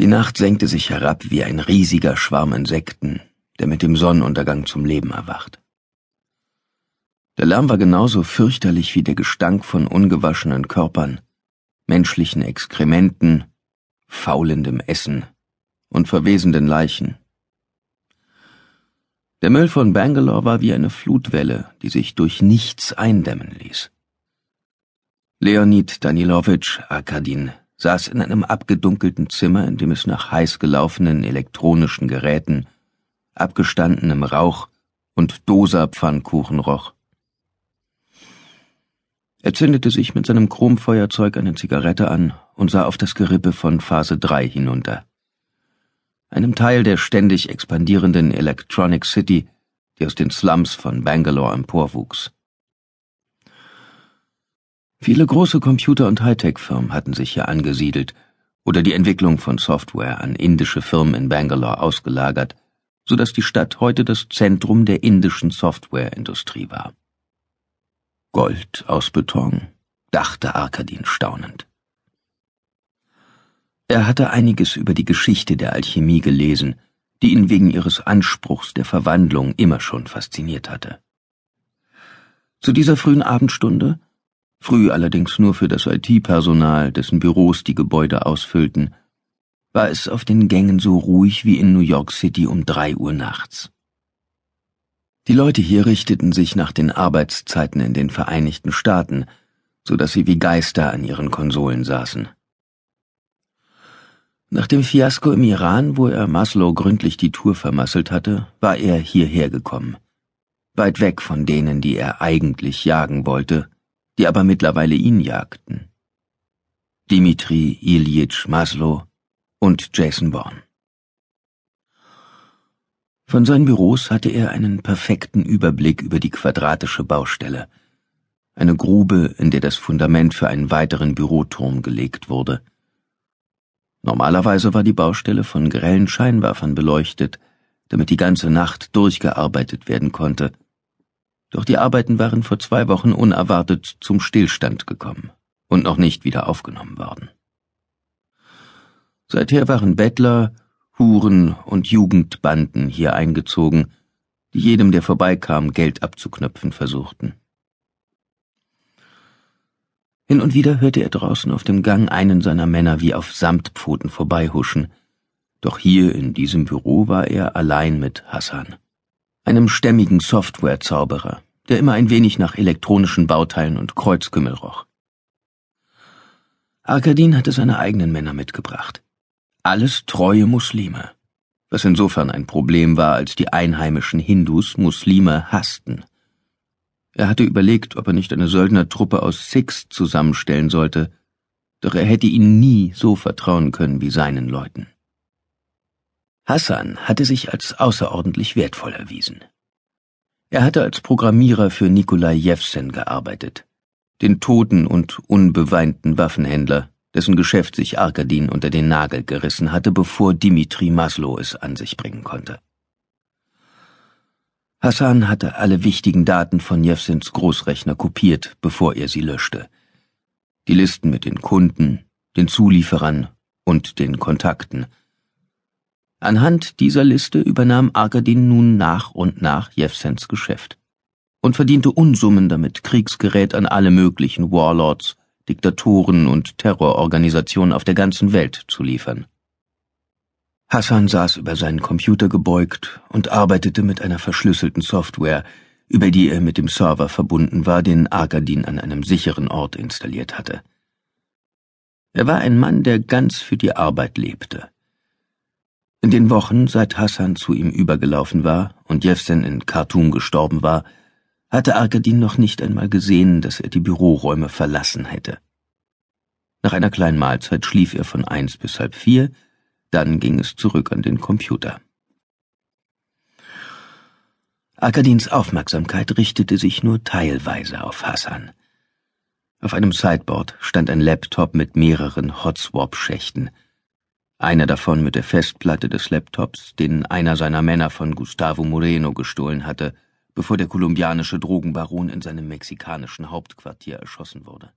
Die Nacht senkte sich herab wie ein riesiger Schwarm Insekten, der mit dem Sonnenuntergang zum Leben erwacht. Der Lärm war genauso fürchterlich wie der Gestank von ungewaschenen Körpern, menschlichen Exkrementen, faulendem Essen und verwesenden Leichen. Der Müll von Bangalore war wie eine Flutwelle, die sich durch nichts eindämmen ließ. Leonid Danilowitsch Arkadin saß in einem abgedunkelten Zimmer, in dem es nach heiß gelaufenen elektronischen Geräten, abgestandenem Rauch und Dosa-Pfannkuchen roch. Er zündete sich mit seinem Chromfeuerzeug eine Zigarette an und sah auf das Gerippe von Phase 3 hinunter. Einem Teil der ständig expandierenden Electronic City, die aus den Slums von Bangalore emporwuchs. Viele große Computer- und Hightech-Firmen hatten sich hier angesiedelt oder die Entwicklung von Software an indische Firmen in Bangalore ausgelagert, so dass die Stadt heute das Zentrum der indischen Softwareindustrie war. Gold aus Beton, dachte Arkadin staunend. Er hatte einiges über die Geschichte der Alchemie gelesen, die ihn wegen ihres Anspruchs der Verwandlung immer schon fasziniert hatte. Zu dieser frühen Abendstunde früh allerdings nur für das IT-Personal, dessen Büros die Gebäude ausfüllten, war es auf den Gängen so ruhig wie in New York City um drei Uhr nachts. Die Leute hier richteten sich nach den Arbeitszeiten in den Vereinigten Staaten, so dass sie wie Geister an ihren Konsolen saßen. Nach dem Fiasko im Iran, wo er Maslow gründlich die Tour vermasselt hatte, war er hierher gekommen. Weit weg von denen, die er eigentlich jagen wollte, die aber mittlerweile ihn jagten. Dimitri Ilyich Maslow und Jason Bourne. Von seinen Büros hatte er einen perfekten Überblick über die quadratische Baustelle, eine Grube, in der das Fundament für einen weiteren Büroturm gelegt wurde. Normalerweise war die Baustelle von grellen Scheinwerfern beleuchtet, damit die ganze Nacht durchgearbeitet werden konnte, doch die Arbeiten waren vor zwei Wochen unerwartet zum Stillstand gekommen und noch nicht wieder aufgenommen worden. Seither waren Bettler, Huren und Jugendbanden hier eingezogen, die jedem, der vorbeikam, Geld abzuknöpfen versuchten. Hin und wieder hörte er draußen auf dem Gang einen seiner Männer wie auf Samtpfoten vorbeihuschen, doch hier in diesem Büro war er allein mit Hassan einem stämmigen Softwarezauberer, der immer ein wenig nach elektronischen Bauteilen und Kreuzkümmel roch. Arkadin hatte seine eigenen Männer mitgebracht. Alles treue Muslime, was insofern ein Problem war, als die einheimischen Hindus Muslime hassten. Er hatte überlegt, ob er nicht eine Söldnertruppe aus Sikhs zusammenstellen sollte, doch er hätte ihnen nie so vertrauen können wie seinen Leuten. Hassan hatte sich als außerordentlich wertvoll erwiesen. Er hatte als Programmierer für Nikolai Jewsen gearbeitet, den toten und unbeweinten Waffenhändler, dessen Geschäft sich Arkadin unter den Nagel gerissen hatte, bevor Dimitri Maslow es an sich bringen konnte. Hassan hatte alle wichtigen Daten von Jewsens Großrechner kopiert, bevor er sie löschte. Die Listen mit den Kunden, den Zulieferern und den Kontakten – Anhand dieser Liste übernahm Arkadin nun nach und nach Jewsens Geschäft und verdiente Unsummen damit, Kriegsgerät an alle möglichen Warlords, Diktatoren und Terrororganisationen auf der ganzen Welt zu liefern. Hassan saß über seinen Computer gebeugt und arbeitete mit einer verschlüsselten Software, über die er mit dem Server verbunden war, den Arkadin an einem sicheren Ort installiert hatte. Er war ein Mann, der ganz für die Arbeit lebte. In den Wochen, seit Hassan zu ihm übergelaufen war und Jefsen in Khartoum gestorben war, hatte Arkadin noch nicht einmal gesehen, dass er die Büroräume verlassen hätte. Nach einer kleinen Mahlzeit schlief er von eins bis halb vier, dann ging es zurück an den Computer. Arkadins Aufmerksamkeit richtete sich nur teilweise auf Hassan. Auf einem Sideboard stand ein Laptop mit mehreren Hotswap-Schächten – einer davon mit der Festplatte des Laptops, den einer seiner Männer von Gustavo Moreno gestohlen hatte, bevor der kolumbianische Drogenbaron in seinem mexikanischen Hauptquartier erschossen wurde